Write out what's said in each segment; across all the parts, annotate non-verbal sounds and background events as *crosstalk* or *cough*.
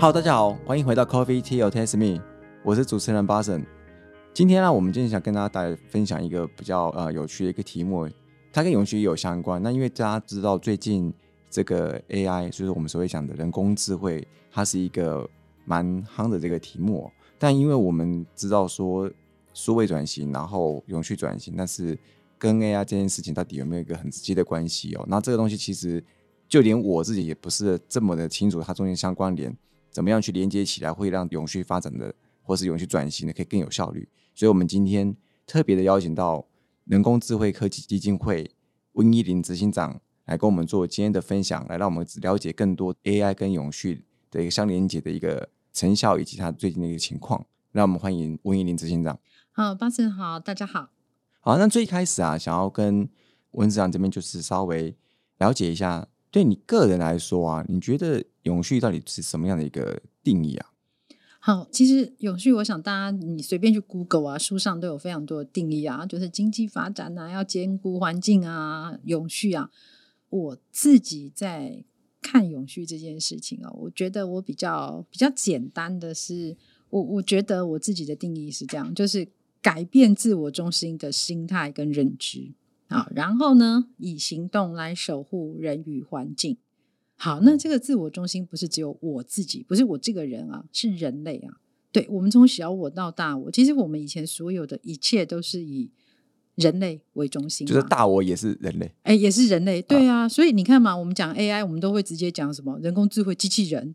好大家好，欢迎回到 Coffee Tea or Taste Me，我是主持人巴神。今天呢，我们今天想跟大家带分享一个比较呃有趣的一个题目，它跟永续也有相关。那因为大家知道最近这个 AI，就是我们所谓讲的人工智慧，它是一个蛮夯的这个题目。但因为我们知道说数位转型，然后永续转型，但是跟 AI 这件事情到底有没有一个很直接的关系哦？那这个东西其实就连我自己也不是这么的清楚，它中间相关联怎么样去连接起来，会让永续发展的或是永续转型的可以更有效率。所以，我们今天特别的邀请到人工智慧科技基金会温依林执行长来跟我们做今天的分享，来让我们了解更多 AI 跟永续的一个相连接的一个成效以及它最近的一个情况。让我们欢迎温依林执行长。好，巴神好，大家好。好，那最开始啊，想要跟温执长这边就是稍微了解一下，对你个人来说啊，你觉得永续到底是什么样的一个定义啊？好，其实永续，我想大家你随便去 Google 啊，书上都有非常多的定义啊，就是经济发展啊，要兼顾环境啊，永续啊。我自己在看永续这件事情哦，我觉得我比较比较简单的是，我我觉得我自己的定义是这样，就是改变自我中心的心态跟认知啊，然后呢，以行动来守护人与环境。好，那这个自我中心不是只有我自己，不是我这个人啊，是人类啊。对我们从小我到大我，其实我们以前所有的一切都是以人类为中心，就是大我也是人类，哎，也是人类。对啊，所以你看嘛，我们讲 AI，我们都会直接讲什么人工智慧机器人，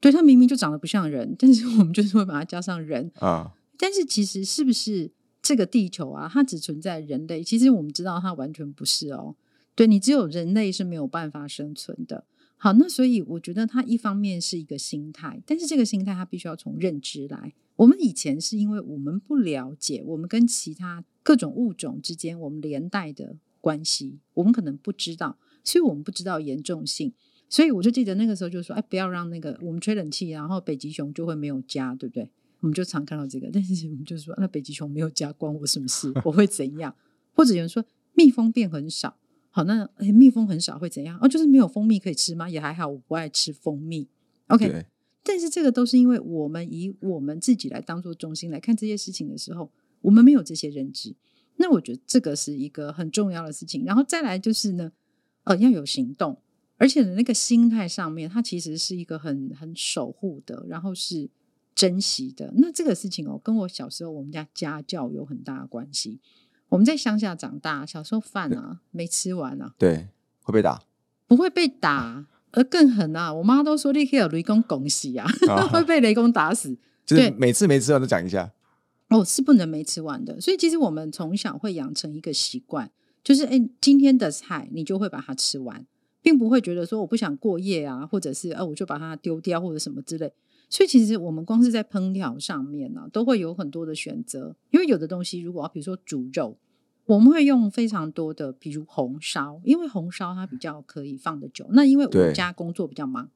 对它明明就长得不像人，但是我们就是会把它加上人啊。但是其实是不是这个地球啊，它只存在人类？其实我们知道它完全不是哦。对你只有人类是没有办法生存的。好，那所以我觉得它一方面是一个心态，但是这个心态它必须要从认知来。我们以前是因为我们不了解我们跟其他各种物种之间我们连带的关系，我们可能不知道，所以我们不知道严重性。所以我就记得那个时候就说，哎，不要让那个我们吹冷气，然后北极熊就会没有家，对不对？我们就常看到这个，但是我们就说，那北极熊没有家关我什么事？我会怎样？或者有人说蜜蜂变很少。好，那蜜蜂很少会怎样？哦，就是没有蜂蜜可以吃吗？也还好，我不爱吃蜂蜜。OK，但是这个都是因为我们以我们自己来当做中心来看这些事情的时候，我们没有这些认知。那我觉得这个是一个很重要的事情。然后再来就是呢，呃，要有行动，而且呢，那个心态上面，它其实是一个很很守护的，然后是珍惜的。那这个事情哦，跟我小时候我们家家教有很大的关系。我们在乡下长大，小时候饭啊没吃完啊，对，会被打，不会被打，而更狠啊！我妈都说立刻有雷公拱喜啊，*laughs* 会被雷公打死。就是每次没吃完都讲一下，哦，是不能没吃完的。所以其实我们从小会养成一个习惯，就是哎，今天的菜你就会把它吃完，并不会觉得说我不想过夜啊，或者是呃我就把它丢掉或者什么之类。所以其实我们光是在烹调上面呢，都会有很多的选择。因为有的东西，如果比如说煮肉，我们会用非常多的，比如红烧，因为红烧它比较可以放的久。那因为我们家工作比较忙，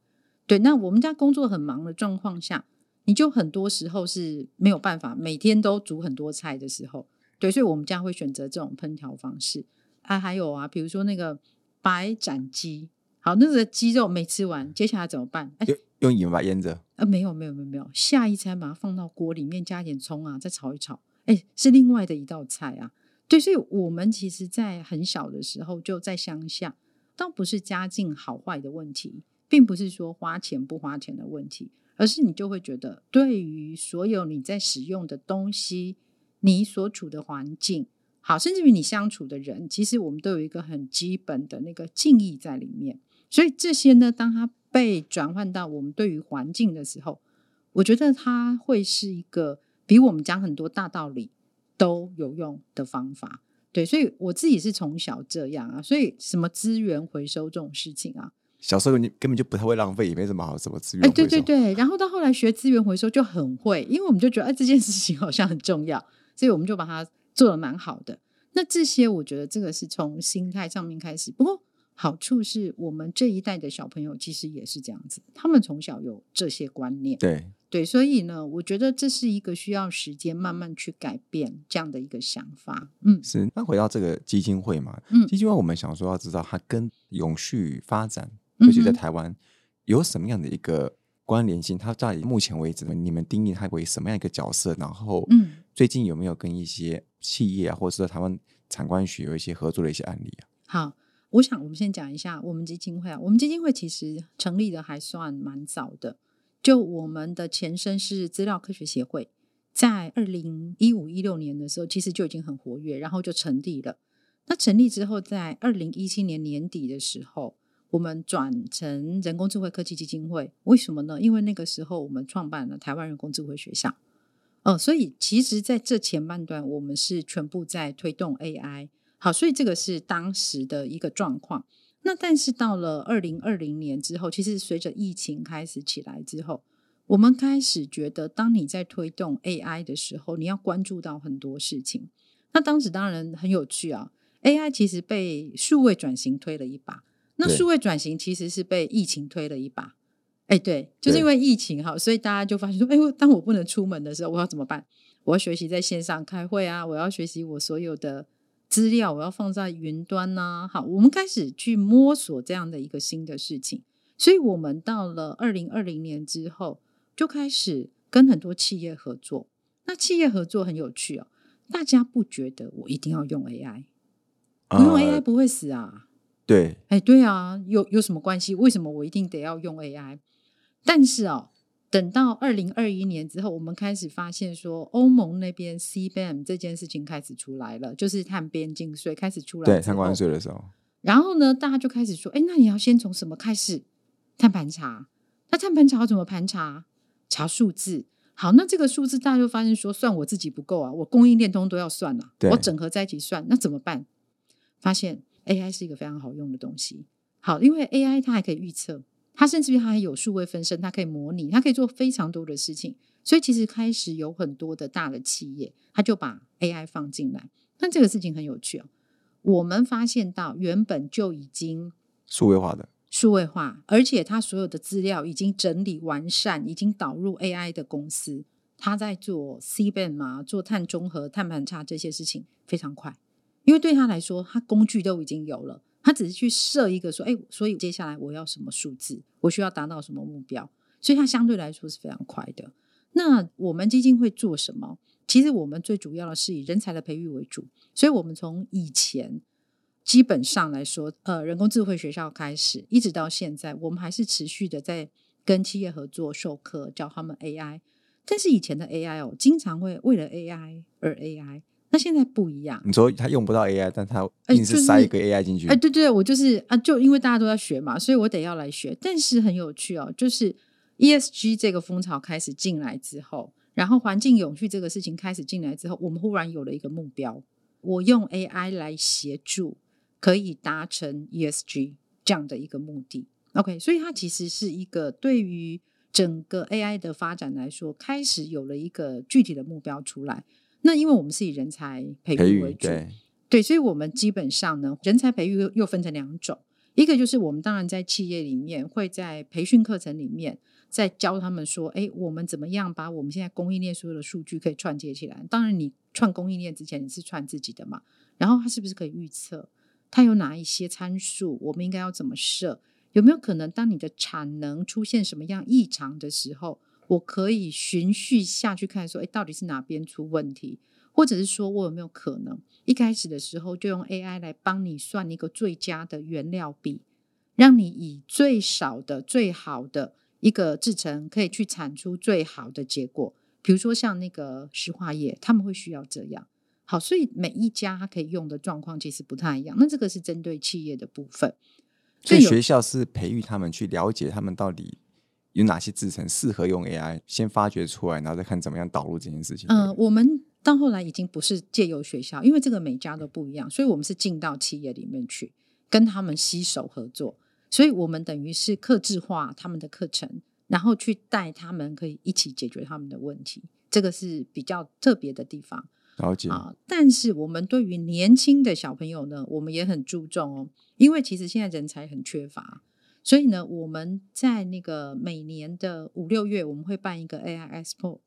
对，那我们家工作很忙的状况下，你就很多时候是没有办法每天都煮很多菜的时候，对，所以我们家会选择这种烹调方式。啊，还有啊，比如说那个白斩鸡，好，那个鸡肉没吃完，接下来怎么办？哎。用盐巴腌着？呃，没有，没有，没有，没有。下一餐把它放到锅里面，加点葱啊，再炒一炒。哎，是另外的一道菜啊。对，所以我们其实，在很小的时候就在乡下，倒不是家境好坏的问题，并不是说花钱不花钱的问题，而是你就会觉得，对于所有你在使用的东西，你所处的环境，好，甚至于你相处的人，其实我们都有一个很基本的那个敬意在里面。所以这些呢，当他被转换到我们对于环境的时候，我觉得它会是一个比我们讲很多大道理都有用的方法。对，所以我自己是从小这样啊，所以什么资源回收这种事情啊，小时候你根本就不太会浪费，也没什么好什么资源。哎，对对对，然后到后来学资源回收就很会，因为我们就觉得哎这件事情好像很重要，所以我们就把它做的蛮好的。那这些我觉得这个是从心态上面开始，不过。好处是我们这一代的小朋友其实也是这样子，他们从小有这些观念，对对，所以呢，我觉得这是一个需要时间慢慢去改变这样的一个想法。嗯，是。那回到这个基金会嘛，嗯，基金会我们想说要知道它跟永续发展，尤其在台湾有什么样的一个关联性，它在目前为止，你们定义它为什么样一个角色？然后，嗯，最近有没有跟一些企业啊，或者是台湾产官学有一些合作的一些案例啊？好，我想我们先讲一下我们基金会啊。我们基金会其实成立的还算蛮早的，就我们的前身是资料科学协会，在二零一五一六年的时候，其实就已经很活跃，然后就成立了。那成立之后，在二零一七年年底的时候。我们转成人工智慧科技基金会，为什么呢？因为那个时候我们创办了台湾人工智慧学校，呃，所以其实在这前半段，我们是全部在推动 AI。好，所以这个是当时的一个状况。那但是到了二零二零年之后，其实随着疫情开始起来之后，我们开始觉得，当你在推动 AI 的时候，你要关注到很多事情。那当时当然很有趣啊，AI 其实被数位转型推了一把。那数位转型其实是被疫情推了一把，哎，对，就是因为疫情哈，所以大家就发现说，哎，当我不能出门的时候，我要怎么办？我要学习在线上开会啊，我要学习我所有的资料，我要放在云端呐。好，我们开始去摸索这样的一个新的事情，所以我们到了二零二零年之后，就开始跟很多企业合作。那企业合作很有趣哦，大家不觉得我一定要用 AI，不用 AI 不会死啊？对，哎，对啊，有有什么关系？为什么我一定得要用 AI？但是哦，等到二零二一年之后，我们开始发现说，欧盟那边 CBAM 这件事情开始出来了，就是碳边境税开始出来，对，碳关税的时候。然后呢，大家就开始说，哎，那你要先从什么开始？碳盘查？那碳盘查要怎么盘查？查数字。好，那这个数字大家就发现说，算我自己不够啊，我供应链通都要算啊，我整合在一起算，那怎么办？发现。AI 是一个非常好用的东西，好，因为 AI 它还可以预测，它甚至于它还有数位分身，它可以模拟，它可以做非常多的事情，所以其实开始有很多的大的企业，它就把 AI 放进来。但这个事情很有趣哦，我们发现到原本就已经数位化的数位化，而且它所有的资料已经整理完善，已经导入 AI 的公司，它在做 CBAM 嘛，做碳中和、碳盘查这些事情非常快。因为对他来说，他工具都已经有了，他只是去设一个说，哎，所以接下来我要什么数字，我需要达到什么目标，所以它相对来说是非常快的。那我们基金会做什么？其实我们最主要的是以人才的培育为主，所以我们从以前基本上来说，呃，人工智慧学校开始，一直到现在，我们还是持续的在跟企业合作授课，教他们 AI。但是以前的 AI 哦，经常会为了 AI 而 AI。那现在不一样。你说他用不到 AI，但他硬是塞一个 AI 进去。哎，对对，我就是啊，就因为大家都在学嘛，所以我得要来学。但是很有趣哦，就是 ESG 这个风潮开始进来之后，然后环境永续这个事情开始进来之后，我们忽然有了一个目标：我用 AI 来协助，可以达成 ESG 这样的一个目的。OK，所以它其实是一个对于整个 AI 的发展来说，开始有了一个具体的目标出来。那因为我们是以人才培育为主，对，所以我们基本上呢，人才培育又又分成两种，一个就是我们当然在企业里面会在培训课程里面在教他们说，哎，我们怎么样把我们现在供应链所有的数据可以串接起来？当然，你串供应链之前你是串自己的嘛，然后它是不是可以预测？它有哪一些参数？我们应该要怎么设？有没有可能当你的产能出现什么样异常的时候？我可以循序下去看，说，哎，到底是哪边出问题，或者是说我有没有可能一开始的时候就用 AI 来帮你算一个最佳的原料比，让你以最少的、最好的一个制成，可以去产出最好的结果。比如说像那个石化业，他们会需要这样。好，所以每一家它可以用的状况其实不太一样。那这个是针对企业的部分，所以学校是培育他们去了解他们到底。有哪些制成适合用 AI？先发掘出来，然后再看怎么样导入这件事情。嗯，我们到后来已经不是借由学校，因为这个每家都不一样，所以我们是进到企业里面去跟他们携手合作。所以我们等于是克制化他们的课程，然后去带他们可以一起解决他们的问题。这个是比较特别的地方。了解啊，但是我们对于年轻的小朋友呢，我们也很注重哦，因为其实现在人才很缺乏。所以呢，我们在那个每年的五六月，我们会办一个 AI Expo，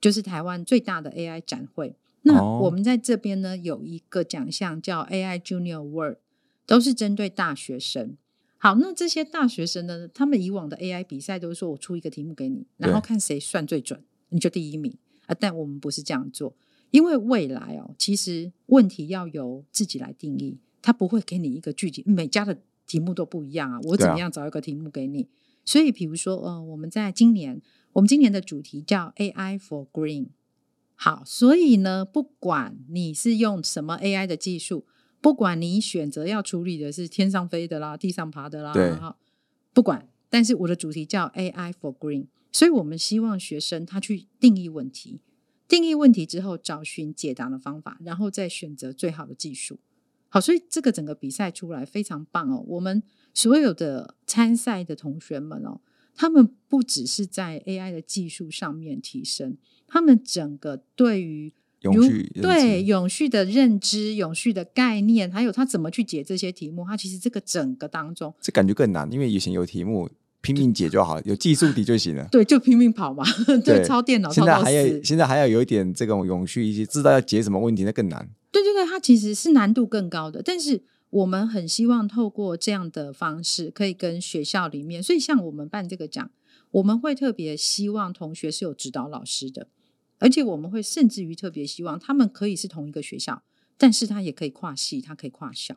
就是台湾最大的 AI 展会。那我们在这边呢，有一个奖项叫 AI Junior Award，都是针对大学生。好，那这些大学生呢？他们以往的 AI 比赛都是说我出一个题目给你，然后看谁算最准，你就第一名啊。但我们不是这样做，因为未来哦，其实问题要由自己来定义，他不会给你一个具体，每家的题目都不一样啊。我怎么样找一个题目给你？所以，比如说，呃，我们在今年，我们今年的主题叫 AI for Green。好，所以呢，不管你是用什么 AI 的技术。不管你选择要处理的是天上飞的啦、地上爬的啦，对，不管。但是我的主题叫 AI for Green，所以我们希望学生他去定义问题，定义问题之后找寻解答的方法，然后再选择最好的技术。好，所以这个整个比赛出来非常棒哦。我们所有的参赛的同学们哦，他们不只是在 AI 的技术上面提升，他们整个对于永续对永续的认知、永续的概念，还有他怎么去解这些题目，他其实这个整个当中，这感觉更难，因为以前有题目拼命解就好，有技术底就行了。对，就拼命跑嘛，对，抄电脑。现在还要现在还要有一点这种永续，一些知道要解什么问题，那更难。对对对，它其实是难度更高的，但是我们很希望透过这样的方式，可以跟学校里面，所以像我们办这个奖，我们会特别希望同学是有指导老师的。而且我们会甚至于特别希望他们可以是同一个学校，但是他也可以跨系，他可以跨校，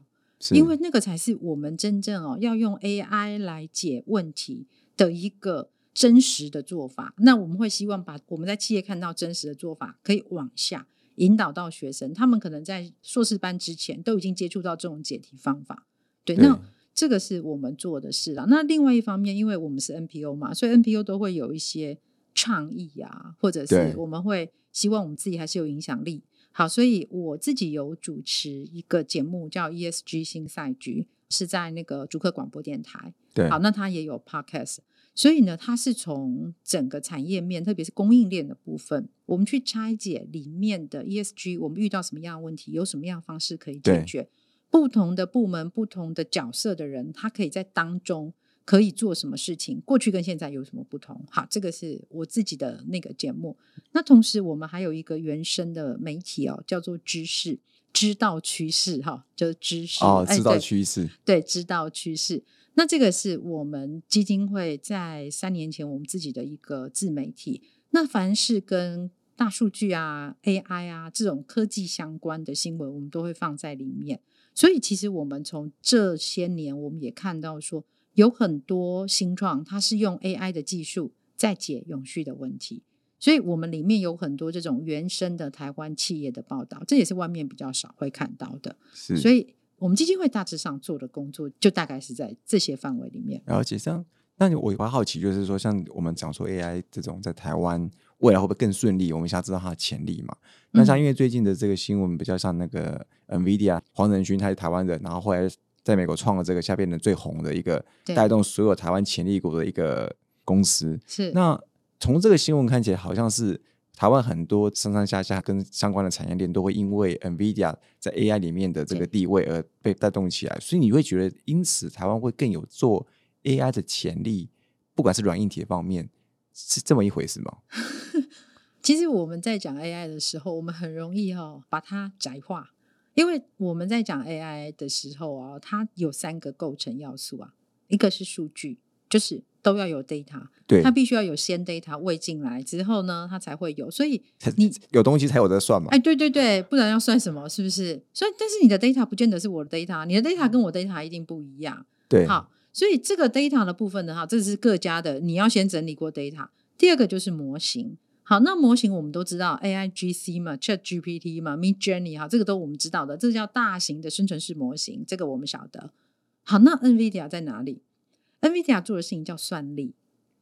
因为那个才是我们真正哦要用 AI 来解问题的一个真实的做法。那我们会希望把我们在企业看到真实的做法，可以往下引导到学生，他们可能在硕士班之前都已经接触到这种解题方法。对，那这个是我们做的事啊。那另外一方面，因为我们是 NPO 嘛，所以 NPO 都会有一些。倡议啊，或者是我们会希望我们自己还是有影响力。好，所以我自己有主持一个节目叫 ESG 新赛局，是在那个主客广播电台。对，好，那它也有 Podcast，所以呢，它是从整个产业面，特别是供应链的部分，我们去拆解里面的 ESG，我们遇到什么样的问题，有什么样的方式可以解决？不同的部门、不同的角色的人，他可以在当中。可以做什么事情？过去跟现在有什么不同？好，这个是我自己的那个节目。那同时，我们还有一个原生的媒体哦，叫做知识，知道趋势哈，就是知识哦，知道趋势，对，知道趋势。那这个是我们基金会在三年前我们自己的一个自媒体。那凡是跟大数据啊、AI 啊这种科技相关的新闻，我们都会放在里面。所以，其实我们从这些年，我们也看到说。有很多新创，它是用 AI 的技术在解永续的问题，所以我们里面有很多这种原生的台湾企业的报道，这也是外面比较少会看到的。是，所以我们基金会大致上做的工作，就大概是在这些范围里面。了解，像那我我好奇，就是说，像我们讲说 AI 这种在台湾未来会不会更顺利？我们想知道它的潜力嘛？那像因为最近的这个新闻比较像那个 NVIDIA 黄仁勋，他是台湾人，然后后来。在美国创了这个下边的最红的一个带动所有台湾潜力股的一个公司。是那从这个新闻看起来，好像是台湾很多上上下下跟相关的产业链都会因为 NVIDIA 在 AI 里面的这个地位而被带动起来。所以你会觉得，因此台湾会更有做 AI 的潜力，不管是软硬体方面，是这么一回事吗？*laughs* 其实我们在讲 AI 的时候，我们很容易哈把它窄化。因为我们在讲 AI 的时候啊，它有三个构成要素啊，一个是数据，就是都要有 data，对，它必须要有先 data 喂进来之后呢，它才会有，所以 *laughs* 你有东西才有得算嘛？哎，对对对，不然要算什么？是不是？所以，但是你的 data 不见得是我的 data，你的 data 跟我 data 一定不一样。对，好，所以这个 data 的部分呢，哈，这是各家的，你要先整理过 data。第二个就是模型。好，那模型我们都知道，A I G C 嘛，Chat G P T 嘛，Mid Journey 哈，这个都我们知道的，这叫大型的生成式模型，这个我们晓得。好，那 NVIDIA 在哪里？NVIDIA 做的事情叫算力。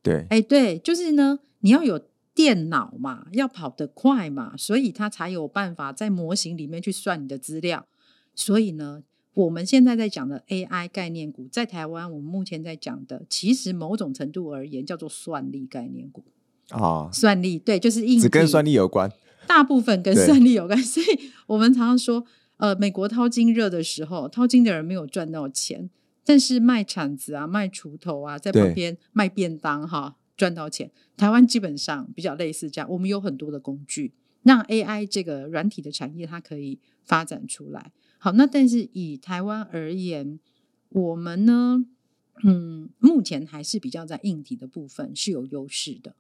对，哎，对，就是呢，你要有电脑嘛，要跑得快嘛，所以它才有办法在模型里面去算你的资料。所以呢，我们现在在讲的 A I 概念股，在台湾我们目前在讲的，其实某种程度而言叫做算力概念股。啊，算力对，就是硬，只跟算力有关，大部分跟算力有关。*laughs* 所以我们常常说，呃，美国淘金热的时候，淘金的人没有赚到钱，但是卖铲子啊、卖锄头啊，在旁边卖便当哈，赚到钱。台湾基本上比较类似这样，我们有很多的工具，让 AI 这个软体的产业它可以发展出来。好，那但是以台湾而言，我们呢？嗯，目前还是比较在硬体的部分是有优势的。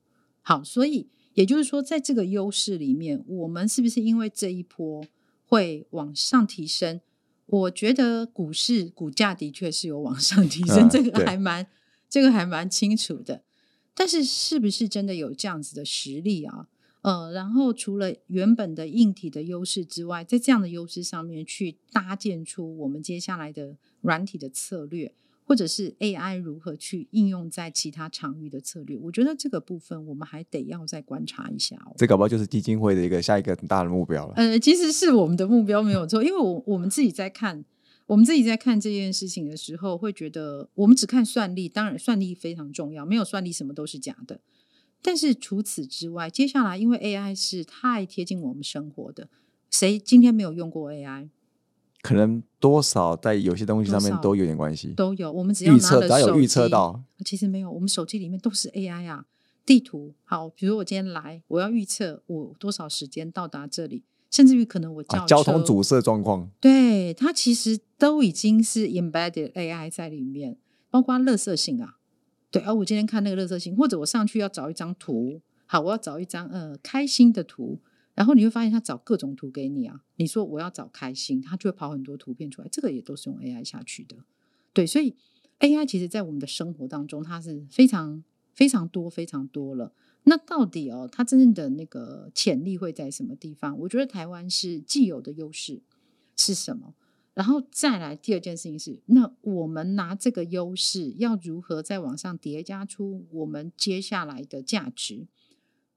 好，所以也就是说，在这个优势里面，我们是不是因为这一波会往上提升？我觉得股市股价的确是有往上提升，这个还蛮这个还蛮清楚的。但是，是不是真的有这样子的实力啊？呃，然后除了原本的硬体的优势之外，在这样的优势上面去搭建出我们接下来的软体的策略，或者是 AI 如何去应用在其他场域的策略，我觉得这个部分我们还得要再观察一下哦。这搞不好就是基金会的一个下一个很大的目标了。呃，其实是我们的目标没有错，因为我我们自己在看，我们自己在看这件事情的时候，会觉得我们只看算力，当然算力非常重要，没有算力什么都是假的。但是除此之外，接下来因为 AI 是太贴近我们生活的，谁今天没有用过 AI？可能多少在有些东西上面都有点关系，都有。我们只要预测，只要有预测到，其实没有，我们手机里面都是 AI 啊。地图好，比如我今天来，我要预测我多少时间到达这里，甚至于可能我叫交通阻塞状况，对它其实都已经是 embedded AI 在里面，包括乐色性啊。对，而我今天看那个乐色性，或者我上去要找一张图，好，我要找一张呃开心的图，然后你会发现他找各种图给你啊。你说我要找开心，他就会跑很多图片出来，这个也都是用 AI 下去的。对，所以 AI 其实在我们的生活当中，它是非常非常多非常多了。那到底哦，它真正的那个潜力会在什么地方？我觉得台湾是既有的优势是什么？然后再来第二件事情是，那我们拿这个优势要如何在网上叠加出我们接下来的价值？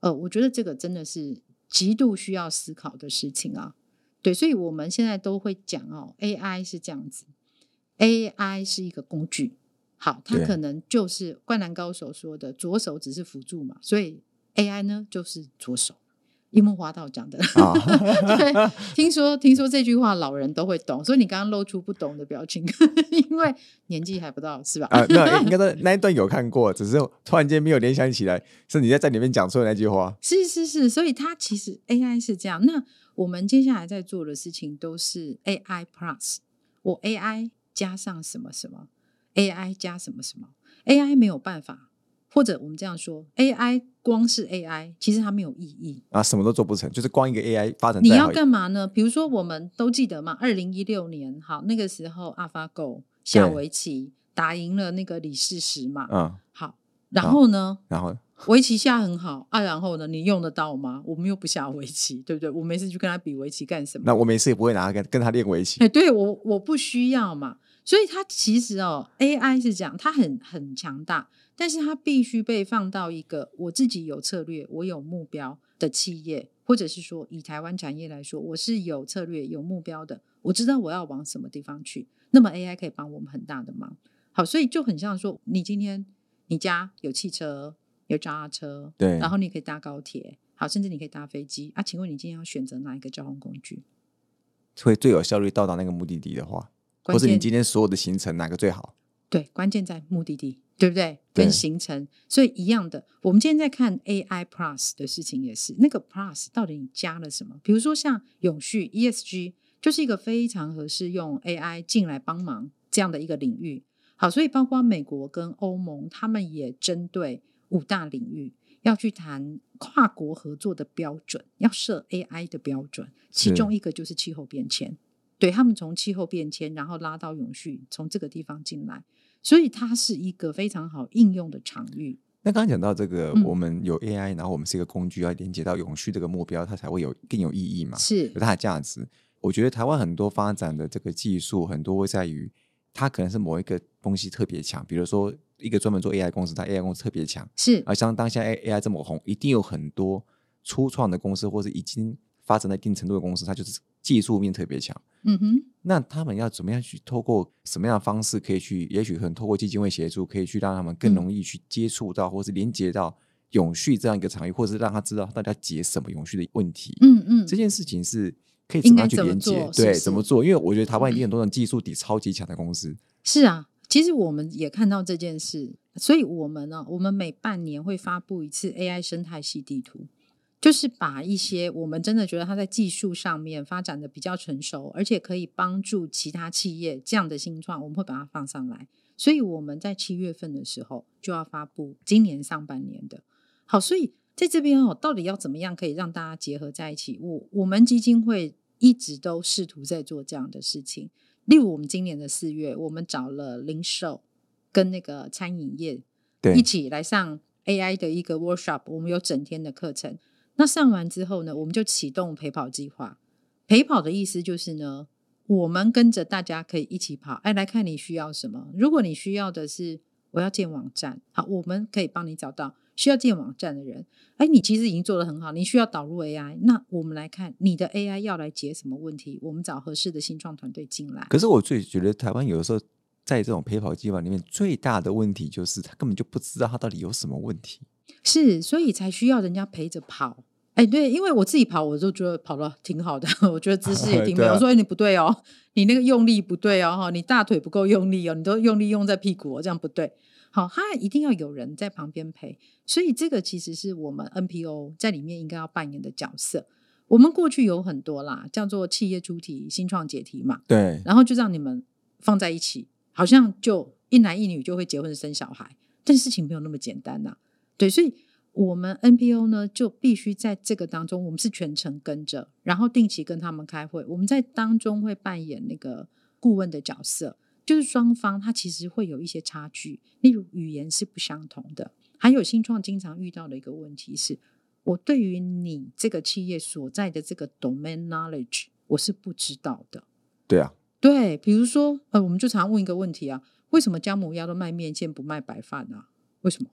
呃，我觉得这个真的是极度需要思考的事情啊。对，所以我们现在都会讲哦，AI 是这样子，AI 是一个工具，好，它可能就是灌篮高手说的左手只是辅助嘛，所以 AI 呢就是左手。樱木花道讲的，*laughs* 对，听说听说这句话老人都会懂，所以你刚刚露出不懂的表情，因为年纪还不到，是吧？啊，那应该说那一段有看过，只是突然间没有联想起来，是你在在里面讲出的那句话。是是是，所以它其实 AI 是这样。那我们接下来在做的事情都是 AI Plus，我 AI 加上什么什么，AI 加什么什么，AI 没有办法。或者我们这样说，AI 光是 AI，其实它没有意义啊，什么都做不成，就是光一个 AI 发展。你要干嘛呢？比如说，我们都记得嘛，二零一六年，好，那个时候 AlphaGo 下围棋打赢了那个李世石嘛，嗯，好，然后呢？然后围棋下很好啊，然后呢？你用得到吗？我们又不下围棋，对不对？我没事去跟他比围棋干什么？那我没事也不会拿跟跟他练围棋。哎，对我我不需要嘛，所以它其实哦，AI 是这样，它很很强大。但是它必须被放到一个我自己有策略、我有目标的企业，或者是说以台湾产业来说，我是有策略、有目标的，我知道我要往什么地方去。那么 AI 可以帮我们很大的忙。好，所以就很像说，你今天你家有汽车、有脚踏车，对，然后你可以搭高铁，好，甚至你可以搭飞机啊。请问你今天要选择哪一个交通工具，会最有效率到达那个目的地的话，或是你今天所有的行程哪个最好？对，关键在目的地。对不对？跟形成，所以一样的。我们今天在看 AI Plus 的事情，也是那个 Plus 到底你加了什么？比如说像永续 ESG，就是一个非常合适用 AI 进来帮忙这样的一个领域。好，所以包括美国跟欧盟，他们也针对五大领域要去谈跨国合作的标准，要设 AI 的标准。其中一个就是气候变迁，对他们从气候变迁，然后拉到永续，从这个地方进来。所以它是一个非常好应用的场域。那刚刚讲到这个，我们有 AI，然后我们是一个工具，要连接到永续这个目标，它才会有更有意义嘛？是有它的价值。我觉得台湾很多发展的这个技术，很多会在于它可能是某一个东西特别强，比如说一个专门做 AI 公司，它 AI 公司特别强。是而像当下 AI 这么红，一定有很多初创的公司，或是已经发展到一定程度的公司，它就是技术面特别强。嗯哼。那他们要怎么样去透过什么样的方式可以去？也许可能透过基金会协助，可以去让他们更容易去接触到，或是连接到永续这样一个场域，或者是让他知道大家解什么永续的问题。嗯嗯，这件事情是可以怎么样去连接？对，怎么做？因为我觉得台湾一定很多种技术底超级强的公司。是啊，其实我们也看到这件事，所以我们呢，我们每半年会发布一次 AI 生态系地图。就是把一些我们真的觉得它在技术上面发展的比较成熟，而且可以帮助其他企业这样的新创，我们会把它放上来。所以我们在七月份的时候就要发布今年上半年的。好，所以在这边哦，到底要怎么样可以让大家结合在一起？我我们基金会一直都试图在做这样的事情。例如，我们今年的四月，我们找了零售跟那个餐饮业一起来上 AI 的一个 workshop，我们有整天的课程。那上完之后呢，我们就启动陪跑计划。陪跑的意思就是呢，我们跟着大家可以一起跑。哎，来看你需要什么。如果你需要的是我要建网站，好，我们可以帮你找到需要建网站的人。哎，你其实已经做的很好，你需要导入 AI，那我们来看你的 AI 要来解什么问题，我们找合适的新创团队进来。可是我最觉得台湾有的时候在这种陪跑计划里面最大的问题就是他根本就不知道他到底有什么问题。是，所以才需要人家陪着跑。哎，对，因为我自己跑，我就觉得跑的挺好的，*laughs* 我觉得姿势也 *laughs* 挺美。我说你不对哦，你那个用力不对哦，哈，你大腿不够用力哦，你都用力用在屁股，哦这样不对。好，他一定要有人在旁边陪，所以这个其实是我们 NPO 在里面应该要扮演的角色。我们过去有很多啦，叫做企业主体、新创解题嘛，对，然后就让你们放在一起，好像就一男一女就会结婚生小孩，但事情没有那么简单呐。对，所以。我们 NPO 呢，就必须在这个当中，我们是全程跟着，然后定期跟他们开会。我们在当中会扮演那个顾问的角色，就是双方他其实会有一些差距，例如语言是不相同的，还有新创经常遇到的一个问题是，我对于你这个企业所在的这个 domain knowledge 我是不知道的。对啊，对，比如说呃，我们就常问一个问题啊，为什么姜母鸭都卖面线不卖白饭啊？为什么？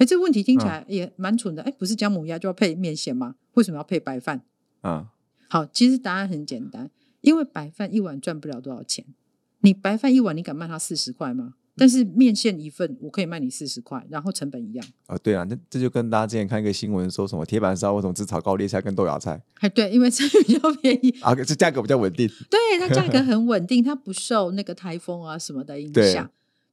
哎，这个问题听起来也蛮蠢的。哎，不是姜母鸭就要配面线吗？为什么要配白饭？啊，好，其实答案很简单，因为白饭一碗赚不了多少钱。你白饭一碗，你敢卖他四十块吗？但是面线一份，我可以卖你四十块，然后成本一样。啊，对啊，那这就跟大家之前看一个新闻，说什么铁板烧为什么只炒高丽菜跟豆芽菜？哎，对，因为这比较便宜啊，这价格比较稳定。对，它价格很稳定，它不受那个台风啊什么的影响。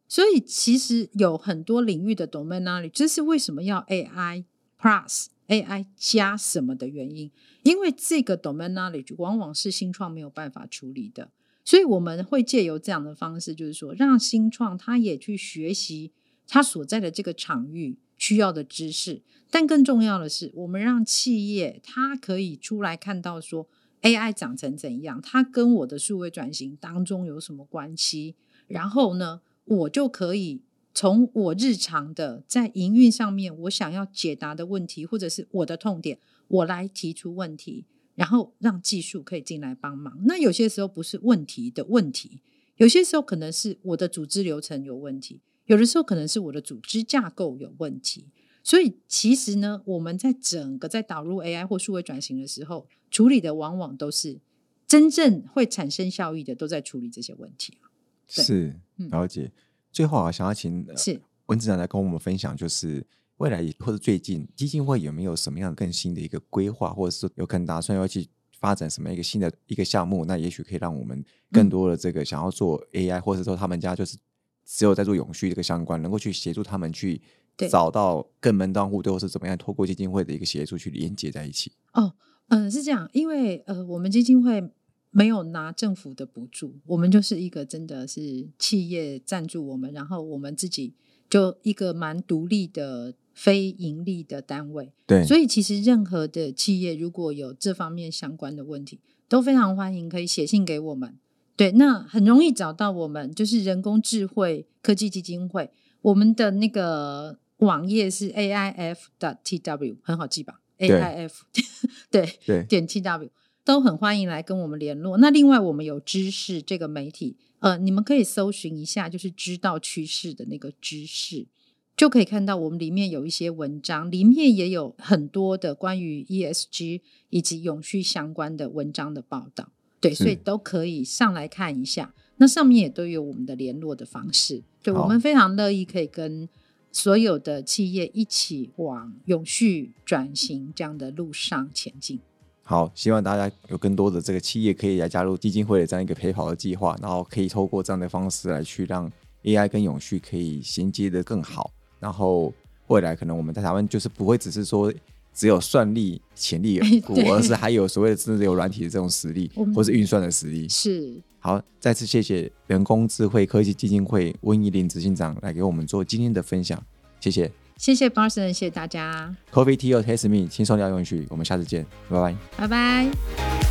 所以其实有很多领域的 domain knowledge，这是为什么要 AI plus AI 加什么的原因。因为这个 domain knowledge 往往是新创没有办法处理的，所以我们会借由这样的方式，就是说让新创他也去学习他所在的这个场域需要的知识。但更重要的是，我们让企业它可以出来看到说 AI 长成怎样，它跟我的数位转型当中有什么关系，然后呢？我就可以从我日常的在营运上面，我想要解答的问题，或者是我的痛点，我来提出问题，然后让技术可以进来帮忙。那有些时候不是问题的问题，有些时候可能是我的组织流程有问题，有的时候可能是我的组织架构有问题。所以其实呢，我们在整个在导入 AI 或数位转型的时候，处理的往往都是真正会产生效益的，都在处理这些问题。是了解。最后啊，想要请是文子长来跟我们分享，就是未来或者最近基金会有没有什么样更新的一个规划，或者是有可能打算要去发展什么一个新的一个项目？那也许可以让我们更多的这个想要做 AI，或者说他们家就是只有在做永续这个相关，能够去协助他们去找到更门当户对，或是怎么样，透过基金会的一个协助去连接在一起。哦，嗯，是这样，因为呃，我们基金会。没有拿政府的补助，我们就是一个真的是企业赞助我们，然后我们自己就一个蛮独立的非盈利的单位。对，所以其实任何的企业如果有这方面相关的问题，都非常欢迎可以写信给我们。对，那很容易找到我们，就是人工智慧科技基金会，我们的那个网页是 a i f dot t w，很好记吧？a i f 对 *laughs* 对点 t w。都很欢迎来跟我们联络。那另外，我们有知识这个媒体，呃，你们可以搜寻一下，就是知道趋势的那个知识，就可以看到我们里面有一些文章，里面也有很多的关于 ESG 以及永续相关的文章的报道。对，所以都可以上来看一下。那上面也都有我们的联络的方式。对，我们非常乐意可以跟所有的企业一起往永续转型这样的路上前进。好，希望大家有更多的这个企业可以来加入基金会的这样一个陪跑的计划，然后可以透过这样的方式来去让 AI 跟永续可以衔接的更好。然后未来可能我们在台湾就是不会只是说只有算力潜力有，而是还有所谓的真的有软体的这种实力，或是运算的实力。是。好，再次谢谢人工智慧科技基金会温怡玲执行长来给我们做今天的分享，谢谢。谢谢 Barson，谢谢大家。Coffee Tea or Taste Me，轻松聊永续，我们下次见，拜拜，拜拜。